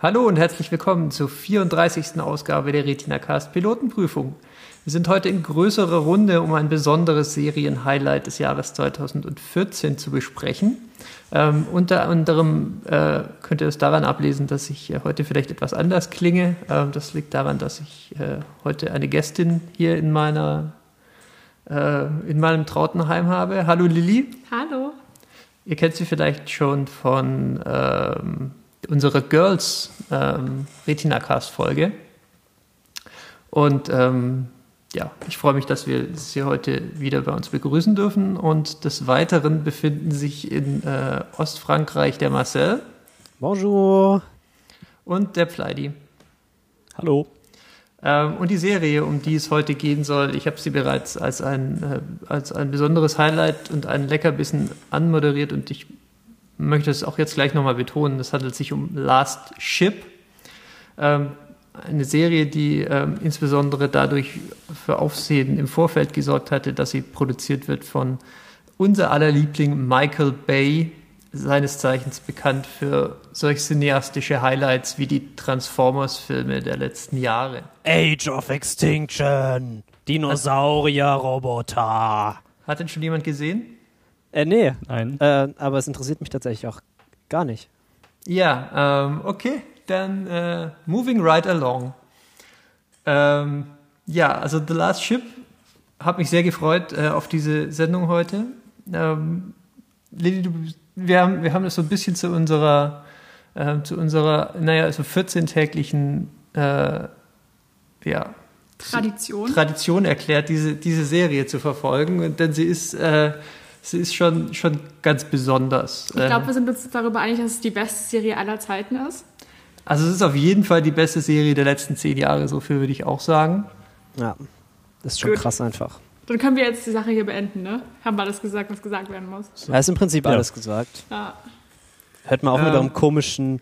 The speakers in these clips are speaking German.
Hallo und herzlich willkommen zur 34. Ausgabe der Retina-Cast Pilotenprüfung. Wir sind heute in größerer Runde, um ein besonderes Serienhighlight des Jahres 2014 zu besprechen. Ähm, unter anderem äh, könnt ihr es daran ablesen, dass ich äh, heute vielleicht etwas anders klinge. Ähm, das liegt daran, dass ich äh, heute eine Gästin hier in meiner äh, in meinem Trautenheim habe. Hallo Lilly. Hallo. Ihr kennt sie vielleicht schon von ähm, unserer Girls ähm, Retina-Cast-Folge. Und ähm, ja, ich freue mich, dass wir Sie heute wieder bei uns begrüßen dürfen. Und des Weiteren befinden sich in äh, Ostfrankreich der Marcel. Bonjour. Und der Pleidi. Hallo. Ähm, und die Serie, um die es heute gehen soll, ich habe sie bereits als ein, äh, als ein besonderes Highlight und ein Leckerbissen anmoderiert und ich möchte es auch jetzt gleich nochmal betonen. Es handelt sich um Last Ship. Ähm, eine Serie, die ähm, insbesondere dadurch für Aufsehen im Vorfeld gesorgt hatte, dass sie produziert wird von unser aller Liebling Michael Bay, seines Zeichens bekannt für solch cineastische Highlights wie die Transformers-Filme der letzten Jahre. Age of Extinction. Dinosaurier-Roboter. Hat denn schon jemand gesehen? Äh, nee. Nein. Äh, aber es interessiert mich tatsächlich auch gar nicht. Ja, ähm, okay, dann äh, moving right along. Ähm, ja, also The Last Ship hat mich sehr gefreut äh, auf diese Sendung heute. Ähm, Lili, du, wir, haben, wir haben das so ein bisschen zu unserer, äh, zu unserer, naja, so 14-täglichen äh, ja, Tradition. Tradition erklärt, diese, diese Serie zu verfolgen. Denn sie ist, äh, sie ist schon, schon ganz besonders. Ich glaube, wir sind uns darüber einig, dass es die beste Serie aller Zeiten ist. Also es ist auf jeden Fall die beste Serie der letzten zehn Jahre, so viel würde ich auch sagen. Ja, das ist schon Gut. krass einfach. Dann können wir jetzt die Sache hier beenden, ne? Haben wir alles gesagt, was gesagt werden muss. Da ist im Prinzip Ja. alles gesagt. Ja. Hört man auch mit Ähm. eurem komischen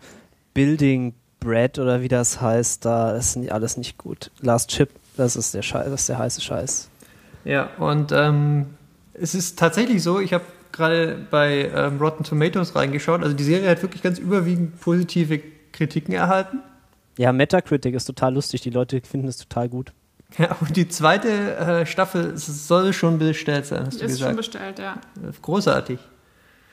Building Bread oder wie das heißt, da ist alles nicht gut. Last Chip, das ist der Scheiß, das ist der heiße Scheiß. Ja, und ähm, es ist tatsächlich so, ich habe gerade bei ähm, Rotten Tomatoes reingeschaut, also die Serie hat wirklich ganz überwiegend positive Kritiken erhalten. Ja, Metacritic ist total lustig, die Leute finden es total gut. Ja, und die zweite äh, Staffel soll schon bestellt sein, hast du Ist schon gesagt. bestellt, ja. Großartig.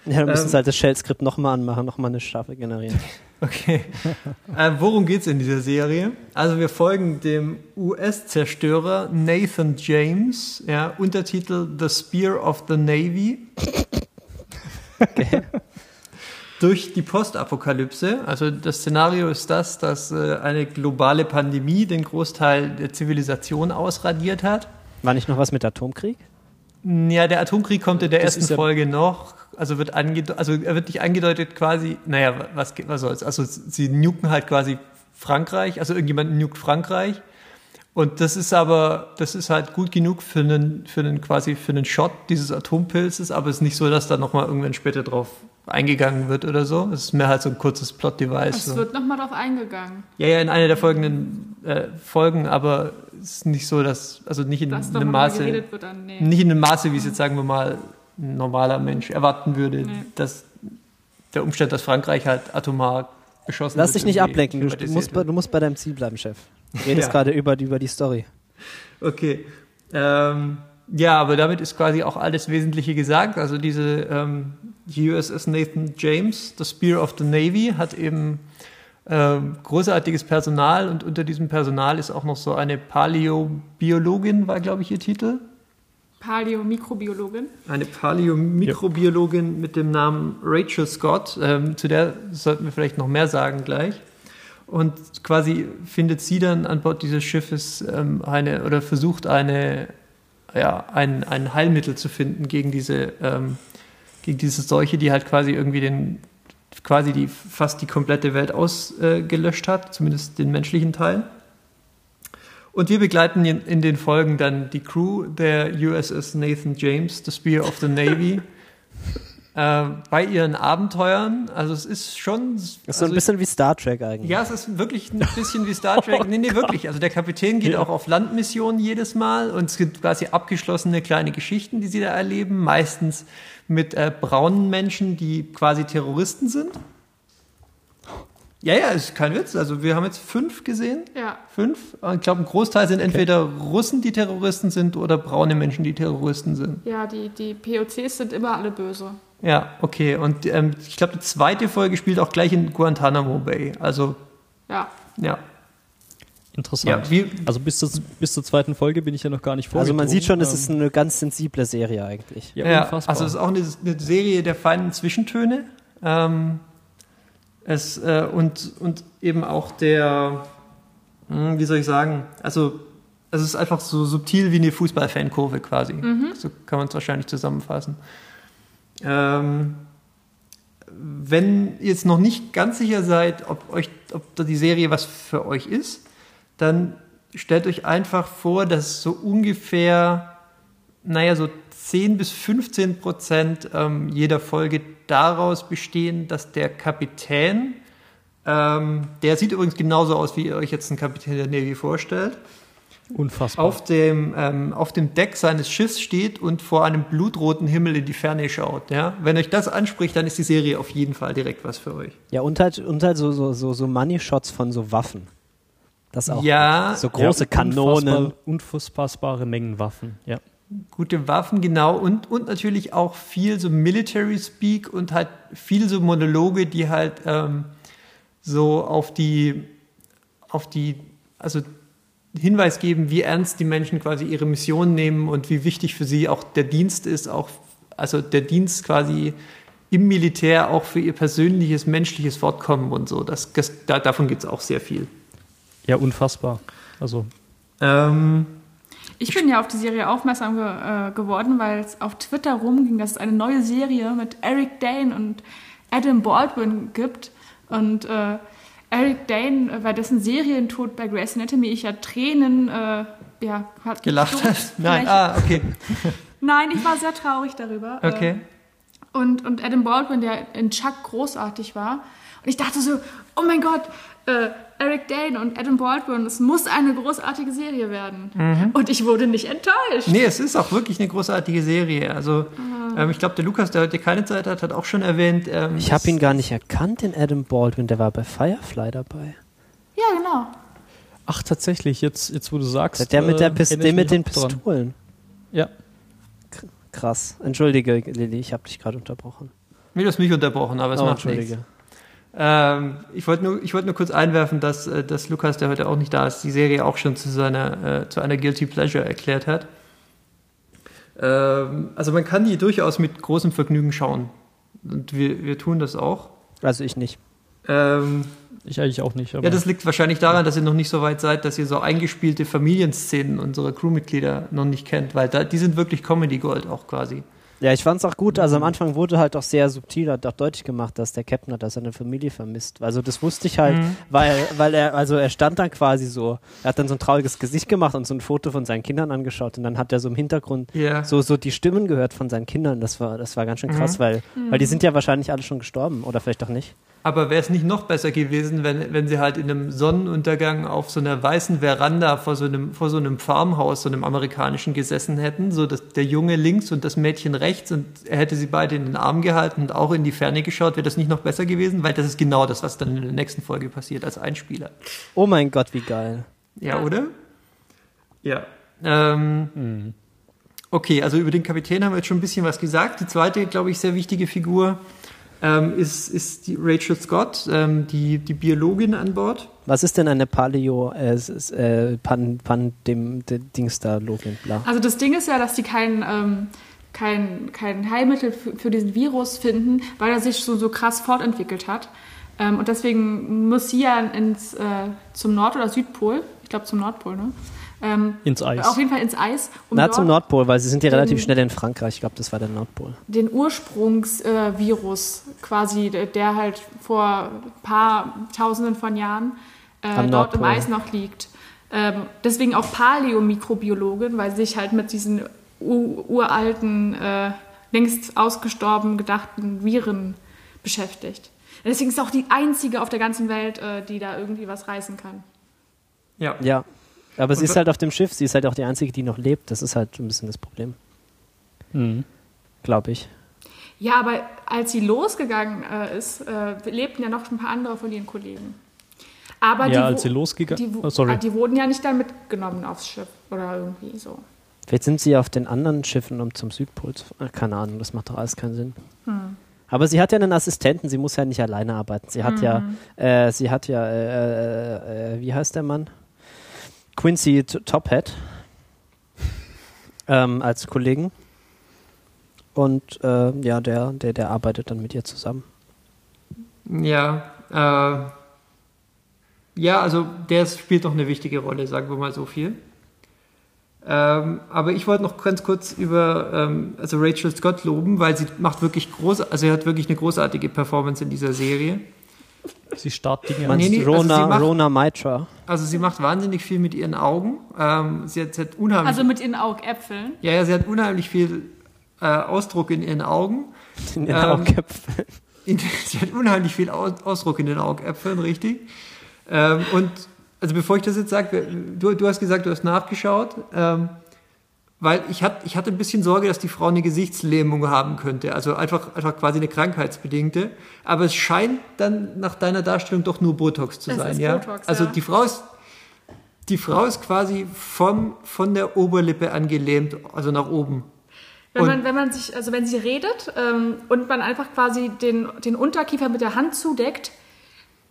Ja, dann müssen Ähm. sie halt das Shell-Skript nochmal anmachen, nochmal eine Staffel generieren. Okay. äh, worum geht's in dieser Serie? Also wir folgen dem US-Zerstörer Nathan James, ja, Untertitel The Spear of the Navy. Durch die Postapokalypse. Also das Szenario ist das, dass äh, eine globale Pandemie den Großteil der Zivilisation ausradiert hat. War nicht noch was mit Atomkrieg? Ja, der Atomkrieg kommt in der Das ersten ja- Folge noch. Also wird angedeutet, also er wird nicht angedeutet quasi, naja, was, was soll's? Also sie nuken halt quasi Frankreich, also irgendjemand nukt Frankreich. Und das ist aber, das ist halt gut genug für einen, für einen quasi für einen Shot dieses Atompilzes, aber es ist nicht so, dass da nochmal irgendwann später drauf eingegangen wird oder so. Es ist mehr halt so ein kurzes Plot-Device. Es So. wird nochmal drauf eingegangen. Ja, ja, in einer der folgenden äh, Folgen, aber es ist nicht so, dass, also nicht in Dass einem Maße. wird, dann nee. Nicht in einem Maße, wie es jetzt, sagen wir mal, ein normaler Mensch erwarten würde, Nee. dass der Umstand, dass Frankreich halt atomar beschossen Lass wird. dich nicht ablenken, du, du, musst bei, du musst bei deinem Ziel bleiben, Chef. Du redest Ja. gerade über, die- über die Story. Okay. Ähm, ja, aber damit ist quasi auch alles Wesentliche gesagt. Also diese ähm, USS Nathan James, the Spear of the Navy, hat eben ähm, großartiges Personal und unter diesem Personal ist auch noch so eine Paläobiologin, war glaube ich ihr Titel. Paleo-Mikrobiologin. Eine Paläomikrobiologin mit dem Namen Rachel Scott. Ähm, zu der sollten wir vielleicht noch mehr sagen gleich. Und quasi findet sie dann an Bord dieses Schiffes ähm, eine oder versucht eine, ja, ein, ein Heilmittel zu finden gegen diese, ähm, gegen diese Seuche, die halt quasi irgendwie den, quasi die fast die komplette Welt ausgelöscht hat, zumindest den menschlichen Teil. Und wir begleiten in, den Folgen dann die Crew der USS Nathan James, the Spear of the Navy, äh, bei ihren Abenteuern. Also es ist schon. Das ist so also ein bisschen wie Star Trek eigentlich. ja, es ist wirklich ein bisschen wie Star Trek. Nee, nee, wirklich. Also der Kapitän geht auch auf Landmissionen jedes Mal und es gibt quasi abgeschlossene kleine Geschichten, die sie da erleben. Meistens mit äh, braunen Menschen, die quasi Terroristen sind. Ja, ja, ist kein Witz. Also wir haben jetzt fünf gesehen. Ja. Fünf. Ich glaube, ein Großteil sind entweder Russen, die Terroristen sind, oder braune Menschen, die Terroristen sind. Ja, die, die POCs sind immer alle böse. Ja, okay. Und ähm, ich glaube, die zweite Folge spielt auch gleich in Guantanamo Bay. Also, Ja. ja. Interessant. Ja, wie- also bis zur, bis zur zweiten Folge bin ich ja noch gar nicht Also vorgedrungen. man sieht schon, es ist eine ganz sensible Serie eigentlich. ja, Ja, unfassbar. also es ist auch eine, eine Serie der feinen Zwischentöne. Ähm, es, äh, und, und eben auch der, hm, wie soll ich sagen, also es ist einfach so subtil wie eine Fußballfankurve quasi. So kann man es wahrscheinlich zusammenfassen. Ähm, wenn ihr jetzt noch nicht ganz sicher seid, ob, euch, ob da die Serie was für euch ist, dann stellt euch einfach vor, dass so ungefähr naja, so 10 bis 15 Prozent ähm, jeder Folge daraus bestehen, dass der Kapitän, ähm, der sieht übrigens genauso aus, wie ihr euch jetzt einen Kapitän der Navy vorstellt, unfassbar. auf dem, ähm, auf dem Deck seines Schiffs steht und vor einem blutroten Himmel in die Ferne schaut. Ja? Wenn euch das anspricht, dann ist die Serie auf jeden Fall direkt was für euch. Ja, und halt, und halt so, so, so, so Money-Shots von so Waffen. Das auch. Ja, So große Ja, Kanonen. unfassbar- Unfassbare Mengen Waffen. Ja. Gute Waffen, genau. Und, und natürlich auch viel so Military Speak und halt viel so Monologe, die halt ähm, so auf die, auf die, also Hinweis geben, wie ernst die Menschen quasi ihre Mission nehmen und wie wichtig für sie auch der Dienst ist, auch, also der Dienst quasi im Militär auch für ihr persönliches, menschliches Fortkommen und so. Das, das, da, davon gibt es auch sehr viel. ja, unfassbar. Also Ähm, Ich bin ja auf die Serie aufmerksam ge äh, geworden, weil es auf Twitter rumging, dass es eine neue Serie mit Eric Dane und Adam Baldwin gibt. Und äh, Eric Dane, äh, bei dessen Serientod bei Grey's Anatomy ich ja Tränen äh, ja, hat gelacht so- hast? Nein, ah, okay. Nein, ich war sehr traurig darüber. Äh, Okay. und, und Adam Baldwin, der in Chuck großartig war. Und ich dachte so, oh mein Gott, äh, Eric Dane und Adam Baldwin, es muss eine großartige Serie werden. Und ich wurde nicht enttäuscht. Nee, es ist auch wirklich eine großartige Serie. Also ähm, ich glaube, der Lukas, der heute keine Zeit hat, hat auch schon erwähnt. Ähm, Ich habe ihn gar nicht erkannt, den Adam Baldwin. Der war bei Firefly dabei. Ja, genau. Ach, tatsächlich, jetzt, jetzt wo du sagst. Der mit, der äh, Pist ich mit den auch dran. Pistolen. Ja. Krass. Entschuldige, Lilly, ich habe dich gerade unterbrochen. Nee, du hast mich unterbrochen, aber es Oh, macht nichts. Ähm, ich wollte nur, ich wollte nur kurz einwerfen, dass, äh, dass Lukas, der heute auch nicht da ist, die Serie auch schon zu seiner, äh, zu einer Guilty Pleasure erklärt hat. Ähm, also man kann die durchaus mit großem Vergnügen schauen. Und wir, wir tun das auch. Also ich nicht. Ähm, Ich eigentlich auch nicht. Ja, das liegt wahrscheinlich daran, dass ihr noch nicht so weit seid, dass ihr so eingespielte Familienszenen unserer Crewmitglieder noch nicht kennt, weil da, die sind wirklich Comedy Gold auch quasi. Ja, ich fand's auch gut. Also am Anfang wurde halt auch sehr subtil, hat auch deutlich gemacht, dass der Captain hat, dass er seine Familie vermisst. Also das wusste ich halt, Mhm. weil, weil er, also er stand dann quasi so, er hat dann so ein trauriges Gesicht gemacht und so ein Foto von seinen Kindern angeschaut und dann hat er so im Hintergrund Ja. so, so die Stimmen gehört von seinen Kindern. Das war, das war ganz schön krass, weil, weil die sind ja wahrscheinlich alle schon gestorben oder vielleicht auch nicht. Aber wäre es nicht noch besser gewesen, wenn, wenn sie halt in einem Sonnenuntergang auf so einer weißen Veranda vor so einem, vor so einem Farmhaus, so einem amerikanischen gesessen hätten, so dass der Junge links und das Mädchen rechts und er hätte sie beide in den Arm gehalten und auch in die Ferne geschaut, wäre das nicht noch besser gewesen? Weil das ist genau das, was dann in der nächsten Folge passiert als Einspieler. Oh mein Gott, wie geil. Ja, oder? Ja. Ähm, Mhm. Okay, also über den Kapitän haben wir jetzt schon ein bisschen was gesagt. Die zweite, glaube ich, sehr wichtige Figur ähm, ist, ist die Rachel Scott, ähm, die, die Biologin an Bord. Was ist denn eine Paleo, äh, äh, Pan, Pan, dem, dem Dings da, Login, bla. Also das Ding ist ja, dass die kein, ähm, kein, kein Heilmittel für, für diesen Virus finden, weil er sich so, so krass fortentwickelt hat. Ähm, und deswegen muss sie ja ins, äh, zum Nord- oder Südpol, ich glaube zum Nordpol, ne? Ähm, Ins Eis. Auf jeden Fall ins Eis, um Na, dort zum Nordpol, weil sie sind ja den- relativ schnell in Frankreich. Ich glaube, das war der Nordpol. den Ursprungsvirus äh, quasi, der, halt vor ein paar Tausenden von Jahren äh, dort im Nordpol. Eis noch liegt. Ähm, deswegen auch Paläomikrobiologin, weil sie sich halt mit diesen uralten, äh, längst ausgestorben gedachten Viren beschäftigt. Deswegen ist sie auch die einzige auf der ganzen Welt, äh, die da irgendwie was reißen kann. Ja. Ja. Aber sie ist halt auf dem Schiff, sie ist halt auch die Einzige, die noch lebt. Das ist halt ein bisschen das Problem, Mhm. glaube ich. Ja, aber als sie losgegangen äh, ist, äh, lebten ja noch ein paar andere von ihren Kollegen. Aber Ja, die, als sie losgegangen- die, Oh, sorry. ah, die wurden ja nicht dann mitgenommen aufs Schiff oder irgendwie so. Vielleicht sind sie auf den anderen Schiffen, um zum Südpol zu fahren. Keine Ahnung, das macht doch alles keinen Sinn. Aber sie hat ja einen Assistenten, sie muss ja nicht alleine arbeiten. Sie hat ja, äh, sie hat ja, äh, äh, äh, wie heißt der Mann? Quincy Tophead ähm, als Kollegen. Und äh, ja, der, der, der arbeitet dann mit ihr zusammen. Ja, äh, ja, also der spielt noch eine wichtige Rolle, sagen wir mal so viel. Ähm, aber ich wollte noch ganz kurz über ähm, also Rachel Scott loben, weil sie macht wirklich groß, also sie hat wirklich eine großartige Performance in dieser Serie. Sie starrt Dinge Man nee, an. nee, also Rona, sie macht- Rona Mitra. Also sie macht wahnsinnig viel mit ihren Augen. Ähm, sie, hat, sie hat unheimlich, Also mit ihren Augäpfeln. ja, ja, sie hat unheimlich viel äh, Ausdruck in ihren Augen. In den Ähm, Augenköpfen. In, sie hat unheimlich viel Aus, Ausdruck in den Augäpfeln, richtig. Ähm, und also bevor ich das jetzt sage, du, du hast gesagt, du hast nachgeschaut, ähm, weil ich, hat, ich hatte ein bisschen Sorge, dass die Frau eine Gesichtslähmung haben könnte, also einfach, einfach quasi eine krankheitsbedingte. Aber es scheint dann nach deiner Darstellung doch nur Botox zu Es sein, ja. Botox, also ja. die Frau ist die Frau ist quasi vom, von der Oberlippe angelähmt, also nach oben. Wenn man, wenn man sich, also wenn sie redet ähm, und man einfach quasi den, den Unterkiefer mit der Hand zudeckt,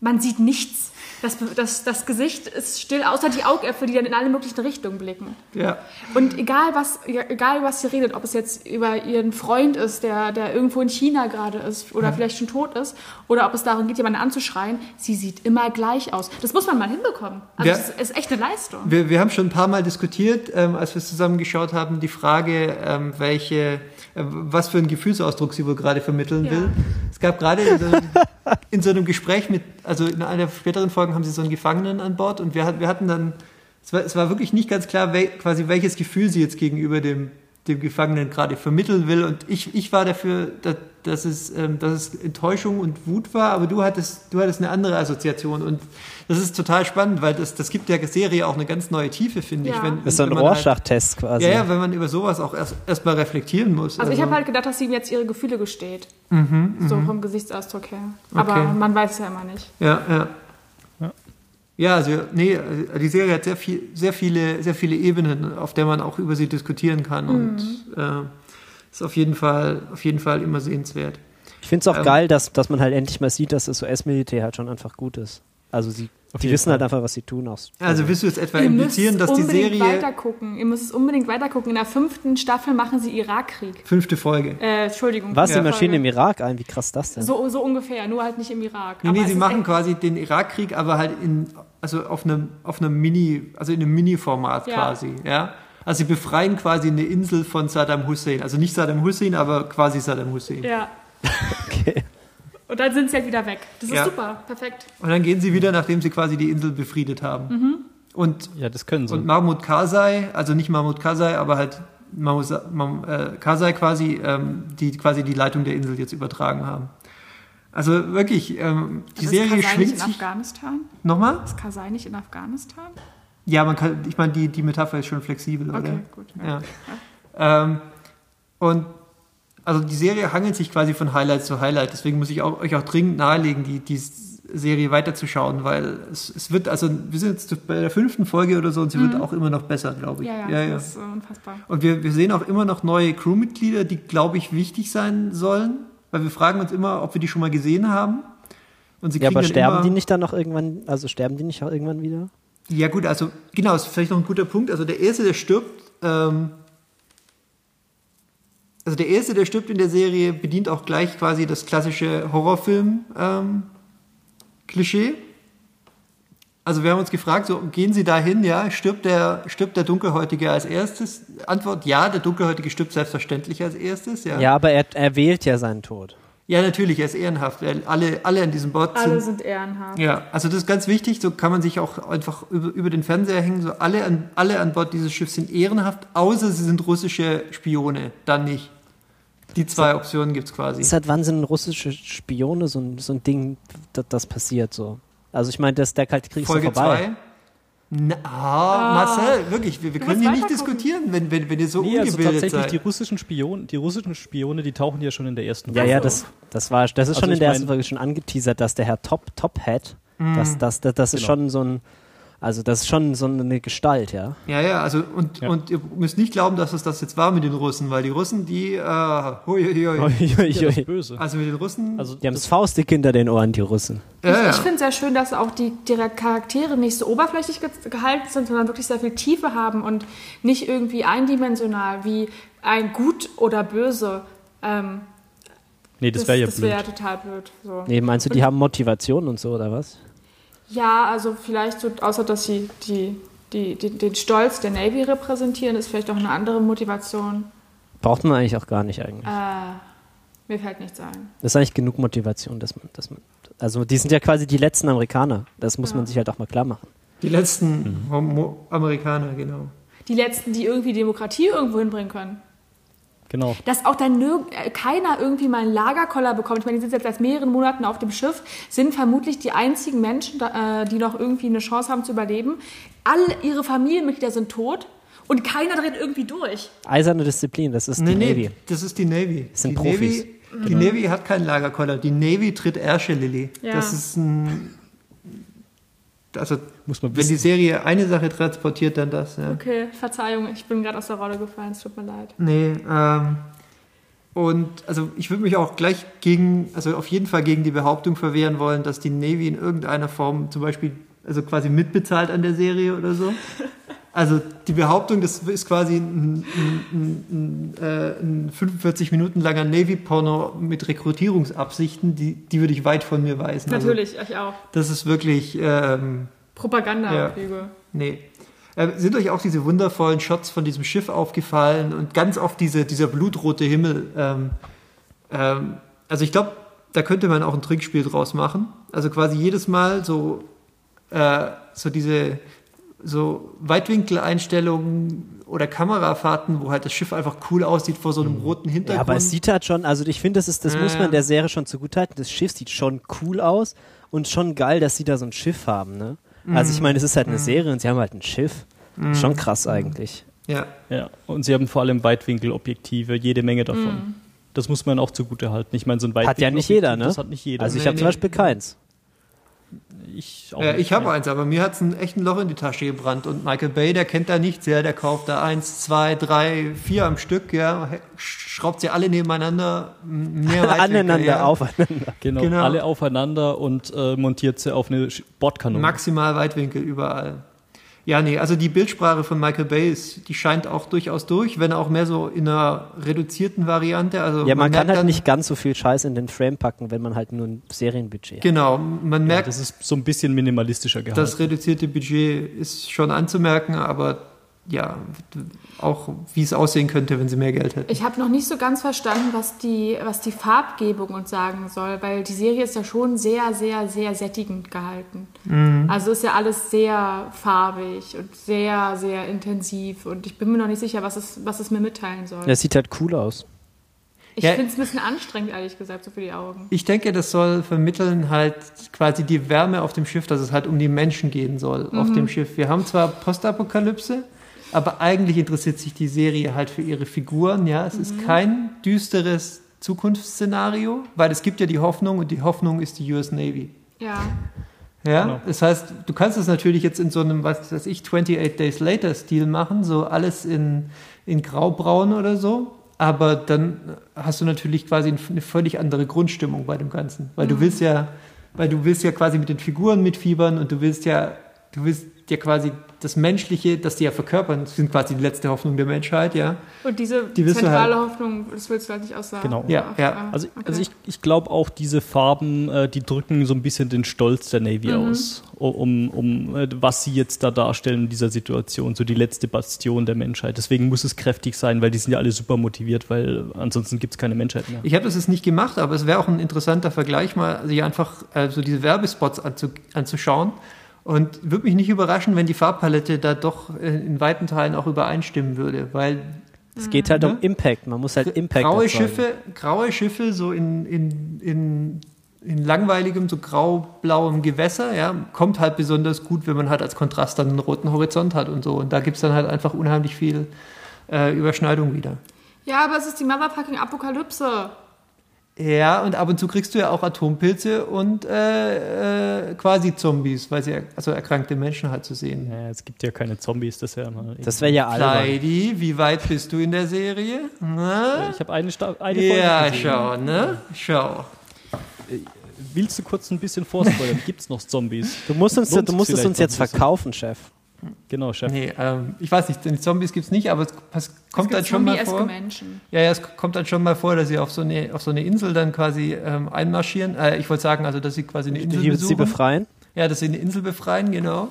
man sieht nichts. Das, das, das Gesicht ist still, außer die Augäpfel, die dann in alle möglichen Richtungen blicken. Ja. Und egal was, ja, egal was sie redet, ob es jetzt über ihren Freund ist, der, der irgendwo in China gerade ist oder vielleicht schon tot ist, oder ob es darum geht, jemanden anzuschreien, sie sieht immer gleich aus. Das muss man mal hinbekommen. Also Ja. das ist, echt eine Leistung. Wir, wir haben schon ein paar Mal diskutiert, ähm, als wir es zusammen geschaut haben, die Frage, ähm, welche, was für einen Gefühlsausdruck sie wohl gerade vermitteln Ja. will. Es gab gerade in, so einem- in so einem Gespräch mit, also in einer späteren Folgen haben sie so einen Gefangenen an Bord und wir, wir hatten dann, es war, es war wirklich nicht ganz klar, wel, quasi welches Gefühl sie jetzt gegenüber dem, dem Gefangenen gerade vermitteln will. Und ich, ich war dafür, dass, dass, es, ähm, dass es Enttäuschung und Wut war, aber du hattest, du hattest eine andere Assoziation. Und das ist total spannend, weil das, das gibt der Serie auch eine ganz neue Tiefe, finde ich. Ja. Wenn, Das ist so ein halt- Rorschach-Test quasi. ja, ja, wenn man über sowas auch erst erstmal reflektieren muss. Also ich habe halt gedacht, dass sie ihm jetzt ihre Gefühle gesteht. so vom Gesichtsausdruck her. Aber Mhm, Okay. man weiß es ja immer nicht. Ja, ja. Ja. Ja, also, nee, also die Serie hat sehr, viel, sehr, viele, sehr viele Ebenen, auf der man auch über sie diskutieren kann und äh, ist auf jeden, Fall, auf jeden Fall immer sehenswert. Ich finde es auch Ähm, geil, dass, dass man halt endlich mal sieht, dass das US-Militär halt schon einfach gut ist. Also sie, die wissen Fall. halt einfach, was sie tun. Auch, Also willst du jetzt etwa Ihr müsst implizieren, dass die unbedingt Serie weitergucken. Ihr müsst es unbedingt weitergucken. In der fünften Staffel machen sie Irakkrieg. fünfte Folge? Äh, Entschuldigung. was, die Ja. Maschine im Folge. Irak ein? Wie krass das denn? So, so ungefähr, nur halt nicht im Irak. Nee, Aber nee, sie machen quasi den Irakkrieg, aber halt in, also auf einem, auf einem Mini, also in einem Mini-Format Ja. quasi, ja. Also sie befreien quasi eine Insel von Saddam Hussein. Also nicht Saddam Hussein, aber quasi Saddam Hussein. Ja. Okay. Und dann sind sie halt wieder weg. Das ist Ja. super, perfekt. Und dann gehen sie wieder, nachdem sie quasi die Insel befriedet haben. Und, Ja, das können sie. und Mahmoud Karzai, also nicht Mahmoud Karzai, aber halt Mahmoud Mam- äh, Karzai quasi, ähm, die quasi die Leitung der Insel jetzt übertragen haben. Also wirklich, ähm, die ist Serie Karzai schwingt nicht in sich. Afghanistan? Nochmal? Ist Karzai nicht in Afghanistan? Ja, man kann, ich meine, die, die Metapher ist schon flexibel, oder? Okay, gut. Ja. Ähm, und also die Serie hangelt sich quasi von Highlight zu Highlight. Deswegen muss ich auch, euch auch dringend nahelegen, die, die Serie weiterzuschauen, weil es, es wird, also wir sind jetzt bei der fünften Folge oder so und sie wird auch immer noch besser, glaube ich. Mhm. Ja, ja, das ist äh, unfassbar. Und wir, wir sehen auch immer noch neue Crewmitglieder, die, glaube ich, wichtig sein sollen, weil wir fragen uns immer, ob wir die schon mal gesehen haben. Und sie Ja, aber sterben immer, die nicht dann noch irgendwann, also sterben die nicht auch irgendwann wieder? Ja, gut, also genau, ist vielleicht noch ein guter Punkt. Also der Erste, der stirbt, ähm, also der Erste, der stirbt in der Serie, bedient auch gleich quasi das klassische Horrorfilm-Klischee. also wir haben uns gefragt, so gehen Sie dahin, ja, stirbt der, stirbt der Dunkelhäutige als erstes? Antwort, ja, der Dunkelhäutige stirbt selbstverständlich als erstes, ja. Ja, aber er, er wählt ja seinen Tod. Ja, natürlich, er ist ehrenhaft. weil Alle, alle an diesem Bord Alle sind sind ehrenhaft. ja, also das ist ganz wichtig, so kann man sich auch einfach über, über den Fernseher hängen, so alle an, alle an Bord dieses Schiffs sind ehrenhaft, außer sie sind russische Spione, dann nicht. Die zwei Optionen gibt's quasi. Seit wann sind russische Spione so ein, so ein Ding, das, das passiert so? Also ich meine, das- der Kalte Krieg ist Folge doch vorbei. 2. Na, ah, Marcel, wirklich, wir, wir können hier nicht diskutieren, wenn, wenn, wenn ihr so Nee, also ungebildet tatsächlich, seid. die russischen Spione, die russischen Spione, die tauchen ja schon in der ersten Ja, Folge ja, auf. das, das war, das ist Also schon in der ersten Folge schon angeteasert, dass der Herr Top, Top Hat, Mhm. das, das, das, das ist Genau. schon so ein, also das ist schon so eine Gestalt, ja. Ja, ja, also und, Ja. und ihr müsst nicht glauben, dass es das jetzt war mit den Russen, weil die Russen, die, äh, hui, hui, hui. Ja, das ist böse. also mit den Russen, Also Die haben das Faustdick hinter den Ohren, die Russen. ja, Ich, ja. ich finde es sehr schön, dass auch die, die Charaktere nicht so oberflächlich ge gehalten sind, sondern wirklich sehr viel Tiefe haben und nicht irgendwie eindimensional wie ein Gut oder Böse. Ähm, nee, das wäre ja das blöd. wäre total blöd. So. Nee, meinst du, die haben Motivation und so, oder was? Ja, also vielleicht so, außer dass sie die, die, die, den Stolz der Navy repräsentieren, ist vielleicht auch eine andere Motivation. Braucht man eigentlich auch gar nicht eigentlich. Äh, mir fällt nichts ein. Das ist eigentlich genug Motivation, dass man, dass man, also die sind ja quasi die letzten Amerikaner. Das muss Ja. man sich halt auch mal klar machen. die letzten Homo Amerikaner, genau. Die letzten, die irgendwie Demokratie irgendwo hinbringen können. Genau. Dass auch dann äh, keiner irgendwie mal einen Lagerkoller bekommt. Ich meine, die sind jetzt seit mehreren Monaten auf dem Schiff, sind vermutlich die einzigen Menschen, äh, die noch irgendwie eine Chance haben zu überleben. Alle ihre Familienmitglieder sind tot und keiner dreht irgendwie durch. Eiserne Disziplin, das ist Nee, die nee, Navy. das ist die Navy. Das sind die Profis. Navy, die Navy hat keinen Lagerkoller. Die Navy tritt Ärsche, Lilly. Ja. Das ist ein. Also, Muss man wenn die wissen. Serie eine Sache transportiert, dann das. Ja. Okay, Verzeihung, ich bin gerade aus der Rolle gefallen, es tut mir leid. Nee, ähm. Und also ich würde mich auch gleich gegen, also auf jeden Fall gegen die Behauptung verwehren wollen, dass die Navy in irgendeiner Form zum Beispiel, also quasi mitbezahlt an der Serie oder so. Also die Behauptung, das ist quasi ein, ein, ein, äh, ein 45 Minuten langer Navy-Porno mit Rekrutierungsabsichten, die, die würde ich weit von mir weisen. Natürlich, ich auch. Also, das ist wirklich, ähm, Propaganda-Lüge. Nee. Äh, sind euch auch diese wundervollen Shots von diesem Schiff aufgefallen und ganz oft diese, dieser blutrote Himmel? Ähm, ähm, also ich glaube, da könnte man auch ein Trickspiel draus machen. Also quasi jedes Mal so, äh, so diese so Weitwinkeleinstellungen oder Kamerafahrten, wo halt das Schiff einfach cool aussieht vor so einem roten Ja, Hintergrund. aber es sieht halt schon, also ich finde, das ist, das Ja, muss ja. man der Serie schon zugutehalten. Das Schiff sieht schon cool aus und schon geil, dass sie da so ein Schiff haben, ne? Also Mhm. ich meine, es ist halt eine Serie und sie haben halt ein Schiff. Schon krass eigentlich. ja. Ja, und sie haben vor allem Weitwinkelobjektive, jede Menge davon. Das muss man auch zugute halten. Ich meine, so ein Hat ja nicht jeder, ne? Das hat nicht jeder. Also ich Nee, habe zum nee. Beispiel keins. Ich auch nicht, ich habe ja. eins, aber mir hat es ein echt ein Loch in die Tasche gebrannt. Und Michael Bay, der kennt da nichts, ja, der kauft da eins, zwei, drei, vier am Stück, ja, schraubt sie alle nebeneinander, m- mehr Weitwinkel, Aneinander, ja. aufeinander. Genau, Genau. alle aufeinander und äh, montiert sie auf eine Bordkanone. Maximal Weitwinkel überall. Ja, nee, also die Bildsprache von Michael Bay, ist, die scheint auch durchaus durch, wenn auch mehr so in einer reduzierten Variante. Also Ja, man, kann merkt halt dann- nicht ganz so viel Scheiß in den Frame packen, wenn man halt nur ein Serienbudget hat. Genau, man ja, merkt, das ist so ein bisschen minimalistischer gehalten. das reduzierte Budget ist schon anzumerken, aber ja, auch wie es aussehen könnte, wenn sie mehr Geld hätten. Ich habe noch nicht so ganz verstanden, was die, was die Farbgebung uns sagen soll, weil die Serie ist ja schon sehr, sehr, sehr sättigend gehalten. Mhm. Also ist ja alles sehr farbig und sehr, sehr intensiv und ich bin mir noch nicht sicher, was es, was es mir mitteilen soll. Das sieht halt cool aus. Ich Ja. finde es ein bisschen anstrengend, ehrlich gesagt, so für die Augen. Ich denke, das soll vermitteln halt quasi die Wärme auf dem Schiff, dass es halt um die Menschen gehen soll auf Mhm. dem Schiff. Wir haben zwar Postapokalypse, aber eigentlich interessiert sich die Serie halt für ihre Figuren. Ja, es Mhm. ist kein düsteres Zukunftsszenario, weil es gibt ja die Hoffnung und die Hoffnung ist die US Navy. Ja. Ja, Genau. das heißt, du kannst es natürlich jetzt in so einem, was weiß ich, 28 Days Later Stil machen, so alles in, in graubraun oder so. Aber dann hast du natürlich quasi eine völlig andere Grundstimmung bei dem Ganzen. Weil du willst ja, weil du willst ja quasi mit den Figuren mitfiebern und du willst ja, du willst ja quasi das Menschliche, das die ja verkörpern, sind quasi die letzte Hoffnung der Menschheit, ja. Und diese Die zentrale Hoffnung, das willst du halt nicht aussagen. Genau. Ja, ja. Also, okay. also ich, ich glaube auch, diese Farben, äh, die drücken so ein bisschen den Stolz der Navy Mhm. aus, um, um äh, was sie jetzt da darstellen in dieser Situation, so die letzte Bastion der Menschheit. Deswegen muss es kräftig sein, weil die sind ja alle super motiviert, weil ansonsten gibt es keine Menschheit mehr. Ich habe das jetzt nicht gemacht, aber es wäre auch ein interessanter Vergleich, mal sich einfach äh, so diese Werbespots anzu, anzuschauen. Und würde mich nicht überraschen, wenn die Farbpalette da doch äh, in weiten Teilen auch übereinstimmen würde, weil Es geht halt Ne? um Impact. Man muss halt Impact graue. Schiffe, graue Schiffe so in, in, in in langweiligem, so grau-blauem Gewässer, ja, kommt halt besonders gut, wenn man halt als Kontrast dann einen roten Horizont hat und so. Und da gibt es dann halt einfach unheimlich viel äh, Überschneidung wieder. Ja, aber es ist die Motherfucking Apokalypse. Ja, und ab und zu kriegst du ja auch Atompilze und äh, äh, quasi Zombies, weil sie also erkrankte Menschen halt zu sehen. Ja, es gibt ja keine Zombies, das wäre mal. Das wäre ja albern. Heidi, wie weit bist du in der Serie? Na? Ich habe eine, Sta eine Folge Ja, gesehen. schau, ne? Schau. Willst du kurz ein bisschen vorspoilern? Gibt es noch Zombies? Du musst, uns, Lohnt du musst es uns jetzt verkaufen, Chef. Genau, Chef. Nee, ähm, ich weiß nicht, die Zombies gibt es nicht, aber es kommt es dann schon mal vor. Menschen. Ja, ja, es kommt dann schon mal vor, dass sie auf so eine, auf so eine Insel dann quasi ähm, einmarschieren. Äh, ich wollte sagen, also dass sie quasi eine Insel Die, sie besuchen. befreien. Ja, dass sie eine Insel befreien, genau.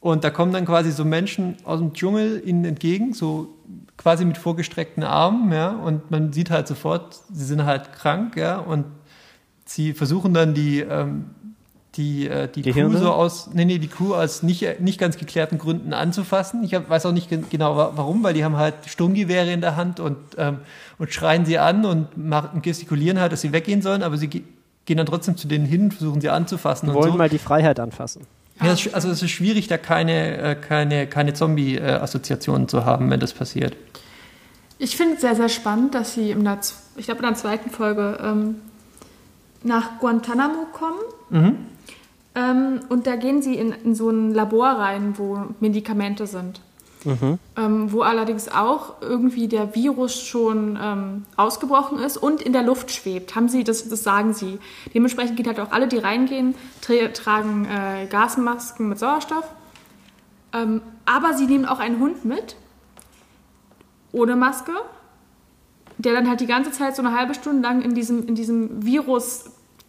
Und da kommen dann quasi so Menschen aus dem Dschungel ihnen entgegen, so quasi mit vorgestreckten Armen, ja. Und man sieht halt sofort, sie sind halt krank, ja. Und sie versuchen dann die, ähm, die, äh, die Crew Gehirne? so aus, nee, nee, die Crew aus nicht, nicht ganz geklärten Gründen anzufassen. Ich hab, weiß auch nicht gen- genau wa- warum, weil die haben halt Sturmgewehre in der Hand und, ähm, und schreien sie an und, machen, gestikulieren halt, dass sie weggehen sollen, aber sie ge gehen dann trotzdem zu denen hin, versuchen sie anzufassen Wir und wollen so. mal die Freiheit anfassen. Ja, also es ist schwierig, da keine, äh, keine, keine Zombie-Assoziationen zu haben, wenn das passiert. Ich finde es sehr, sehr spannend, dass sie in der, ich glaube in der zweiten Folge ähm, nach Guantanamo kommen. Mhm. Ähm, und da gehen sie in, in so ein Labor rein, wo Medikamente sind. Ähm, wo allerdings auch irgendwie der Virus schon ähm, ausgebrochen ist und in der Luft schwebt. Haben sie, das, das sagen sie. Dementsprechend geht halt auch alle, die reingehen, tra tragen äh, Gasmasken mit Sauerstoff. Ähm, aber sie nehmen auch einen Hund mit, ohne Maske, der dann halt die ganze Zeit so eine halbe Stunde lang in diesem, in diesem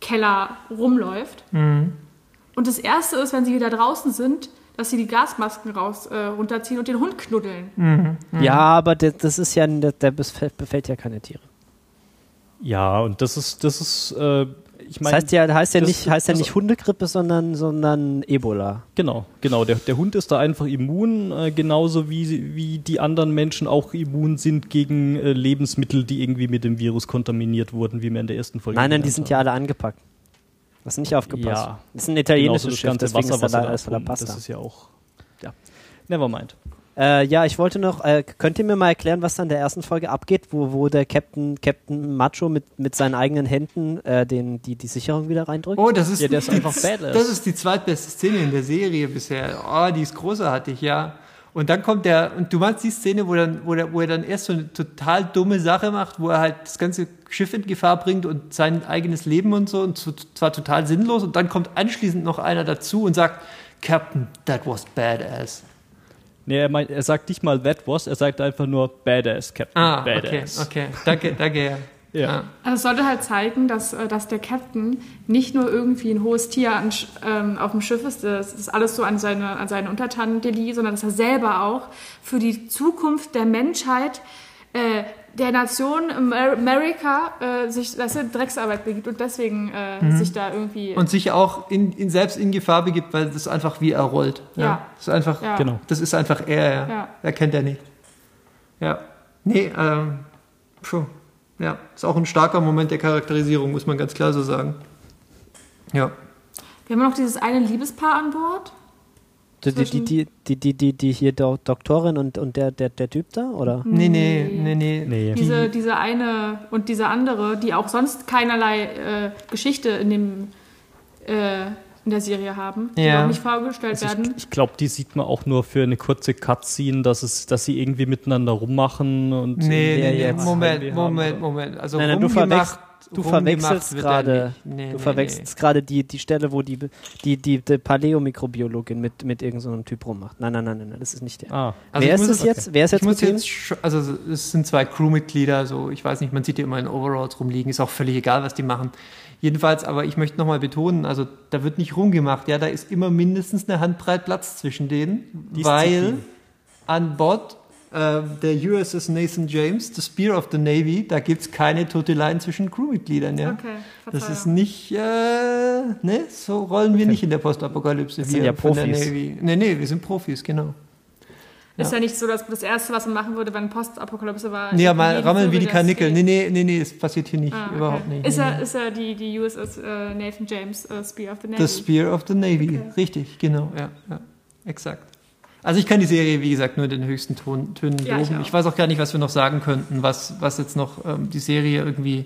Viruskeller rumläuft. Und das Erste ist, wenn sie wieder draußen sind, dass sie die Gasmasken raus äh, runterziehen und den Hund knuddeln. Ja, aber der, das ist ja, der, der befällt, befällt ja keine Tiere. Ja, und das ist, das ist, äh, ich Das meine. heißt ja, heißt ja das- nicht, heißt ja das- nicht Hundegrippe, sondern, sondern Ebola. Genau, genau. Der, der Hund ist da einfach immun, äh, genauso wie, wie die anderen Menschen auch immun sind gegen äh, Lebensmittel, die irgendwie mit dem Virus kontaminiert wurden, wie wir in der ersten Folge Nein, nein, die sind haben. ja alle angepackt. Hast nicht aufgepasst. Ja. Das ist ein italienisches das Schiff, ganze deswegen Wasser, ist was da sie da alles voller Pasta. Das ist ja auch, ja, never mind. Äh, ja, ich wollte noch, äh, könnt ihr mir mal erklären, was da in der ersten Folge abgeht, wo, wo der Captain, Captain Macho mit, mit seinen eigenen Händen äh, den, die, die Sicherung wieder reindrückt? Oh, das ist, Ja, der ist die, einfach badass. Das ist die zweitbeste Szene in der Serie bisher. Oh, die ist großartig, ja. Und dann kommt der, und du meinst die Szene, wo, dann, wo, der, wo er dann erst so eine total dumme Sache macht, wo er halt das ganze Schiff in Gefahr bringt und sein eigenes Leben und so, und zwar total sinnlos, und dann kommt anschließend noch einer dazu und sagt, Captain, that was badass. Nee, er, meint, er sagt nicht mal that was, er sagt einfach nur Badass, Captain. Ah, okay, Badass. okay. Danke, danke, ja. Ja. Ah. Also es sollte halt zeigen, dass, äh, dass der Captain nicht nur irgendwie ein hohes Tier an, ähm, auf dem Schiff ist, das ist alles so an seine, an seine Untertanen deli, sondern dass er selber auch für die Zukunft der Menschheit, äh, der Nation Amer- America, äh, sich weißt du, Drecksarbeit begibt und deswegen äh, sich da irgendwie... Und sich auch in, in selbst in Gefahr begibt, weil das einfach wie er rollt. Ja. Das ist einfach, ja. Genau. das ist einfach er, ja. Ja. Er kennt er nicht. Ja. Nee, ähm, puh. Ja, ist auch ein starker Moment der Charakterisierung, muss man ganz klar so sagen. Ja. Wir haben noch dieses eine Liebespaar an Bord. Die, die, die, die, die, die, hier Do Doktorin und, und der, der, der Typ da, oder? Nee, nee, nee, nee. Nee. Diese, diese eine und diese andere, die auch sonst keinerlei äh, Geschichte in, dem, äh, in der Serie haben, die Ja. auch nicht vorgestellt Also werden. ich ich glaube, die sieht man auch nur für eine kurze Cutscene, dass, es, dass sie irgendwie miteinander rummachen und Nee, nee, nee, jetzt. Moment, haben. Moment, Moment. Also Nein, nein, du rumgemacht, Du verwechselst er gerade. Nee, du nee, verwechselst gerade die, die Stelle, wo die, die, die, die Paläomikrobiologin mit, mit irgendeinem so einem Typ rummacht. Nein, nein, nein, nein, nein, das ist nicht der. Ah, Also Wer ich ist muss es jetzt? Wer ist Ich jetzt muss mit wem? jetzt, also es sind zwei Crewmitglieder, so ich weiß nicht, man sieht die immer in Overalls rumliegen, ist auch völlig egal, was die machen. Jedenfalls, aber ich möchte nochmal betonen, also da wird nicht rumgemacht, ja, da ist immer mindestens eine Handbreit Platz zwischen denen, Disziplin. weil an Bord äh, der USS Nathan James, the Spear of the Navy, da gibt es keine Toteleien zwischen Crewmitgliedern, ja. Okay, Das ist nicht, äh, ne, so rollen wir nicht in der Postapokalypse. Das sind wir ja von der Profis. Navy. Nee, nee, wir sind Profis, genau. Ist Ja. ja nicht so, dass das Erste, was man machen würde, wenn Postapokalypse war. Nee, ist mal rammeln wie die Karnickel. Nee, nee, nee, nee, das passiert hier nicht. Ah, okay. Überhaupt nicht. Ist Nee, er, nee. ist er die, die USS äh, Nathan James äh, Spear of the Navy? The Spear of the Navy. Okay. Richtig, genau. Ja, ja, exakt. Also ich kann die Serie, wie gesagt, nur in den höchsten Ton, Tönen Ja, ich loben. auch. Ich, weiß auch gar nicht, was wir noch sagen könnten, was, was jetzt noch ähm, die Serie irgendwie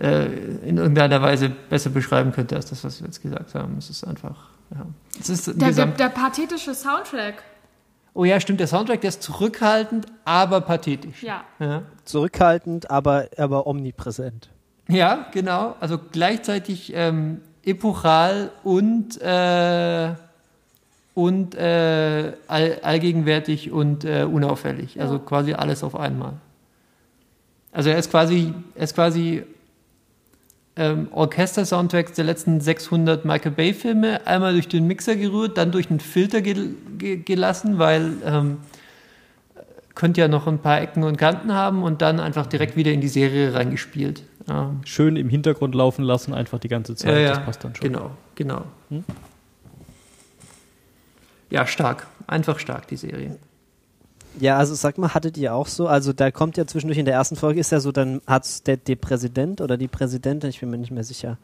äh, in irgendeiner Weise besser beschreiben könnte, als das, was wir jetzt gesagt haben. Es ist einfach, ja. Es ist der, der, gesamt- der pathetische Soundtrack. oh ja, stimmt, der Soundtrack, der ist zurückhaltend, aber pathetisch. Ja. Ja. Zurückhaltend, aber, aber omnipräsent. Ja, genau. Also gleichzeitig ähm, epochal und, äh, und äh, all, allgegenwärtig und äh, unauffällig. Also Ja. quasi alles auf einmal. Also er ist quasi, er ist quasi ähm, Orchester-Soundtracks der letzten 600 Michael Bay-Filme einmal durch den Mixer gerührt, dann durch einen Filter gel ge gelassen, weil ähm, könnte ja noch ein paar Ecken und Kanten haben und dann einfach direkt wieder in die Serie reingespielt. Ähm, Schön im Hintergrund laufen lassen, einfach die ganze Zeit. ja, ja, Das passt dann schon. Genau, genau. Hm? Ja, stark. Einfach stark, die Serie. Ja, also sag mal, hattet ihr auch so, also da kommt ja zwischendurch in der ersten Folge ist ja so, dann hat der, der Präsident oder die Präsidentin, ich bin mir nicht mehr sicher,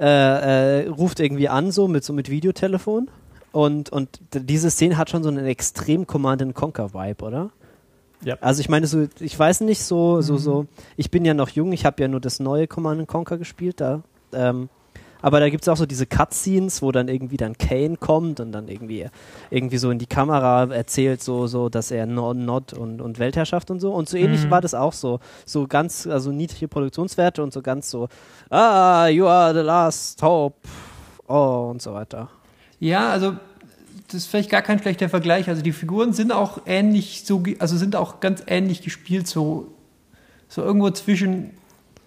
äh, äh, ruft irgendwie an so mit so mit Videotelefon und, und diese Szene hat schon so einen extrem Command and Conquer Vibe, oder? Ja. Also ich meine so, ich weiß nicht so, so, so, ich bin ja noch jung, ich habe ja nur das neue Command and Conquer gespielt da, ähm, aber da gibt es auch so diese Cutscenes, wo dann irgendwie dann Kane kommt und dann irgendwie, irgendwie so in die Kamera erzählt, so, so, dass er Nod und, und Weltherrschaft und so. Und so ähnlich Mhm. war das auch so. So ganz, also niedrige Produktionswerte und so ganz so, ah, you are the last hope. Oh, und so weiter. Ja, also das ist vielleicht gar kein schlechter Vergleich. Also die Figuren sind auch ähnlich so, also sind auch ganz ähnlich gespielt, so, so irgendwo zwischen,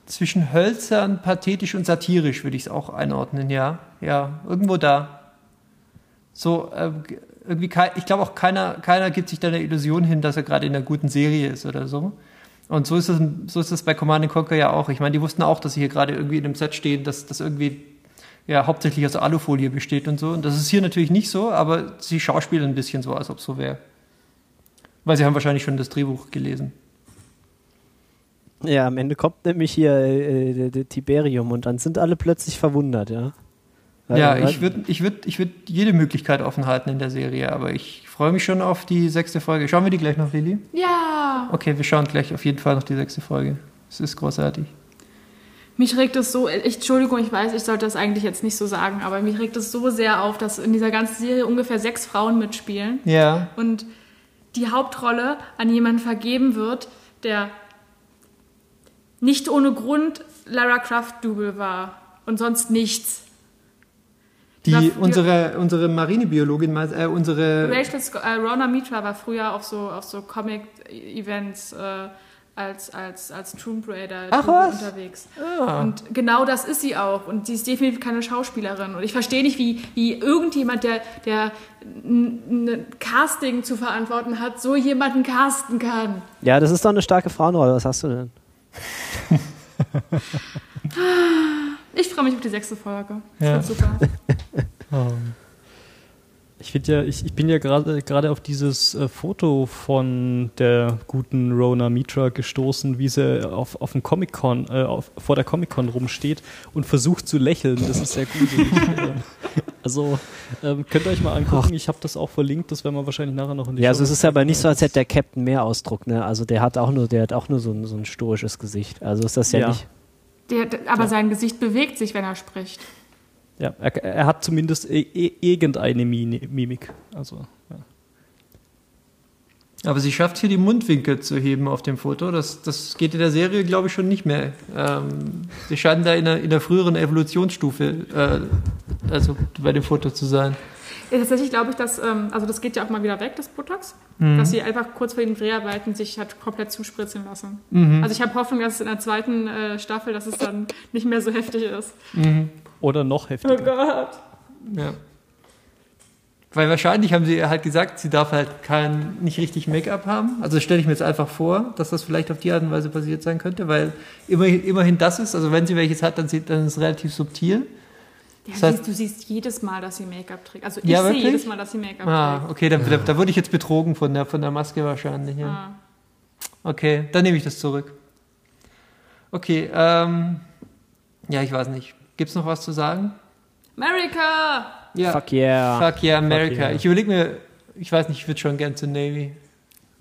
zwischen hölzern, pathetisch und satirisch würde ich es auch einordnen, ja. Ja, irgendwo da. So, g- irgendwie, ich glaube auch keiner, keiner gibt sich da eine Illusion hin, dass er gerade in einer guten Serie ist oder so. Und so ist es, so ist es bei Command Conquer ja auch. Ich meine, die wussten auch, dass sie hier gerade irgendwie in einem Set stehen, dass das irgendwie ja hauptsächlich aus Alufolie besteht und so. Und das ist hier natürlich nicht so, aber sie schauspielen ein bisschen so, als ob es so wäre. Weil sie haben wahrscheinlich schon das Drehbuch gelesen. Ja, am Ende kommt nämlich hier äh, der, der Tiberium und dann sind alle plötzlich verwundert, ja. Ja, Weil- ich würde ich würd, ich würd jede Möglichkeit offen halten in der Serie, aber ich freue mich schon auf die sechste Folge. Schauen wir die gleich noch, Lili? Ja. Okay, wir schauen gleich auf jeden Fall noch die sechste Folge. Es ist großartig. Mich regt es so, ich, Entschuldigung, ich weiß, ich sollte das eigentlich jetzt nicht so sagen, aber mich regt es so sehr auf, dass in dieser ganzen Serie ungefähr sechs Frauen mitspielen Ja, und die Hauptrolle an jemanden vergeben wird, der nicht ohne Grund Lara Croft Double war und sonst nichts. die, Die- unsere, unsere Marinebiologin, äh, unsere. Rachel Sc äh, Rona Mitra war früher auf so, auf so Comic-Events äh, als, als, als Tomb Raider Ach, was? unterwegs. Ah. Und genau das ist sie auch. Und sie ist definitiv keine Schauspielerin. Und ich verstehe nicht, wie, wie irgendjemand, der, der ein ein Casting zu verantworten hat, so jemanden casten kann. Ja, das ist doch eine starke Frauenrolle. Was hast du denn? Ich freue mich auf die sechste Folge. Ja. Das wird super. Ich finde ja, ich, ich bin ja gerade gerade auf dieses äh, Foto von der guten Rona Mitra gestoßen, wie sie auf, auf dem Comic Con, äh, auf, vor der Comic Con rumsteht und versucht zu lächeln. Das ist sehr gruselig. also ähm, könnt ihr euch mal angucken. Ich habe das auch verlinkt. Das werden wir wahrscheinlich nachher noch in die Ja, also es Show- ist aber nicht so, als hätte der Captain mehr Ausdruck, ne? Also der hat auch nur, der hat auch nur so ein, so ein stoisches Gesicht. Also ist das ja, Ja. nicht. Der, aber sein Gesicht bewegt sich, wenn er spricht. Ja, er, er hat zumindest e e irgendeine Mimik. Also ja. Aber sie schafft hier die Mundwinkel zu heben auf dem Foto. Das, das geht in der Serie, glaube ich, schon nicht mehr. Ähm, sie scheinen da in der, in der früheren Evolutionsstufe, äh, also bei dem Foto zu sein. Ja, tatsächlich glaube ich, dass, ähm, also das geht ja auch mal wieder weg, das Botox, Mhm. dass sie einfach kurz vor den Dreharbeiten sich hat komplett zuspritzen lassen. Mhm. Also ich habe Hoffnung, dass es in der zweiten äh, Staffel, dass es dann nicht mehr so heftig ist. Mhm. Oder noch heftiger. Gott. Ja. Weil wahrscheinlich haben sie halt gesagt, sie darf halt kein, nicht richtig Make-up haben. Also stelle ich mir jetzt einfach vor, dass das vielleicht auf die Art und Weise passiert sein könnte, weil immerhin, immerhin das ist, also wenn sie welches hat, dann, sieht, dann ist es relativ subtil. Ja, Das heißt- du siehst jedes Mal, dass sie Make-up trägt. Also ich Ja, sehe wirklich? jedes Mal, dass sie Make-up Ah, trägt. okay, da, da, da wurde ich jetzt betrogen von der, von der Maske wahrscheinlich. Ja. Ah. Okay, dann nehme ich das zurück. Okay, ähm, ja, ich weiß nicht. Gibt es noch was zu sagen? America! Ja. Fuck yeah. Fuck yeah, America. yeah. Ich überlege mir, ich weiß nicht, ich würde schon gern zur Navy.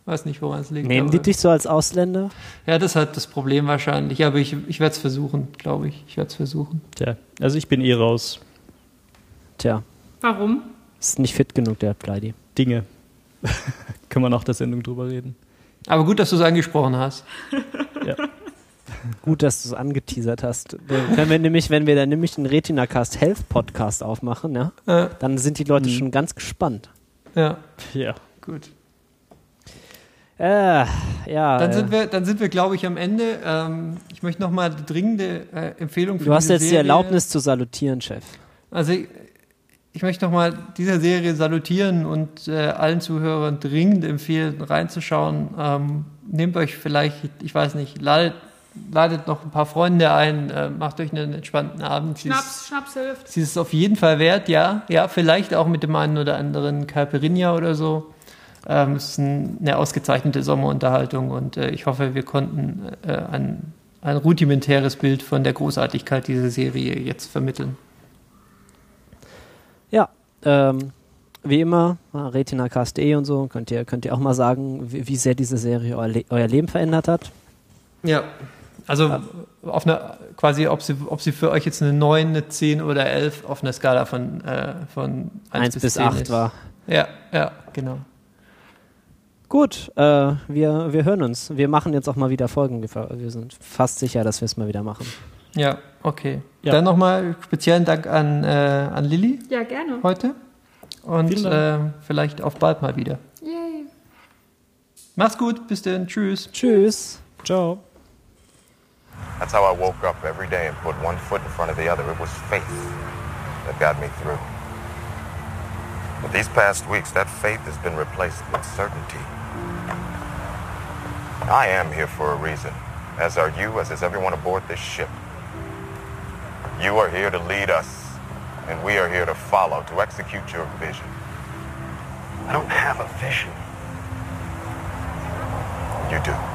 Weiß nicht, woran es liegt. Nehmen die dich so als Ausländer? Ja, das ist halt das Problem wahrscheinlich. Aber ich, ich werde es versuchen, glaube ich. Ich werde es versuchen. Tja, also ich bin eh raus. Tja, Warum? ist nicht fit genug, der Kleidi. Dinge. Können wir nach der Sendung drüber reden. Aber gut, dass du es angesprochen hast. Ja. Gut, dass du es angeteasert hast. Wenn wir nämlich, wenn wir dann nämlich einen Retinacast Health Podcast aufmachen, ja, Äh, dann sind die Leute schon ganz gespannt. ja, Ja. gut. Äh, ja. Dann äh, sind wir, dann sind wir, glaube ich, am Ende. Ähm, ich möchte nochmal eine dringende äh, Empfehlung für du hast jetzt die Serie. Erlaubnis zu salutieren, Chef. Also ich, ich möchte nochmal dieser Serie salutieren und äh, allen Zuhörern dringend empfehlen, reinzuschauen. Ähm, nehmt euch vielleicht, ich weiß nicht, ladet, ladet noch ein paar Freunde ein, äh, macht euch einen entspannten Abend. Sie ist- Schnaps, Schnaps hilft. Sie ist es auf jeden Fall wert, ja. Ja, vielleicht auch mit dem einen oder anderen Caipirinha oder so. Ähm, es ist ein, eine ausgezeichnete Sommerunterhaltung und äh, ich hoffe, wir konnten äh, ein, ein rudimentäres Bild von der Großartigkeit dieser Serie jetzt vermitteln. Ja, ähm, wie immer, retinacast.de und so, könnt ihr, könnt ihr auch mal sagen, wie, wie sehr diese Serie euer, Le euer Leben verändert hat. Ja. Also auf einer, quasi, ob sie, ob sie für euch jetzt eine 9, eine 10 oder 11 auf einer Skala von, äh, von 1, 1 bis 10 8 ist. war. Ja, ja, genau. Gut, äh, wir, wir hören uns. Wir machen jetzt auch mal wieder Folgen. Wir wir sind fast sicher, dass wir es mal wieder machen. Ja, okay. Ja. Dann nochmal speziellen Dank an, äh, an Lilly Ja, gerne. heute und äh, vielleicht auf bald mal wieder. Yay. Mach's gut, bis dann, tschüss. Tschüss. Ciao. That's how I woke up every day and put one foot in front of the other. It was faith that got me through. But these past weeks, that faith has been replaced with certainty. I am here for a reason, as are you, as is everyone aboard this ship. You are here to lead us, and we are here to follow, to execute your vision. I don't have a vision. You do.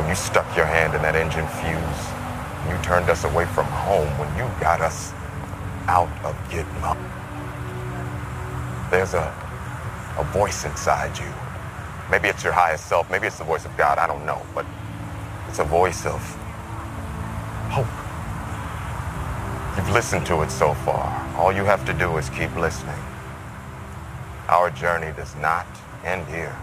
When you stuck your hand in that engine fuse, you turned us away from home, when you got us out of Gitmo. There's a, a voice inside you. Maybe it's your highest self, maybe it's the voice of God, I don't know, but it's a voice of hope. You've listened to it so far. All you have to do is keep listening. Our journey does not end here.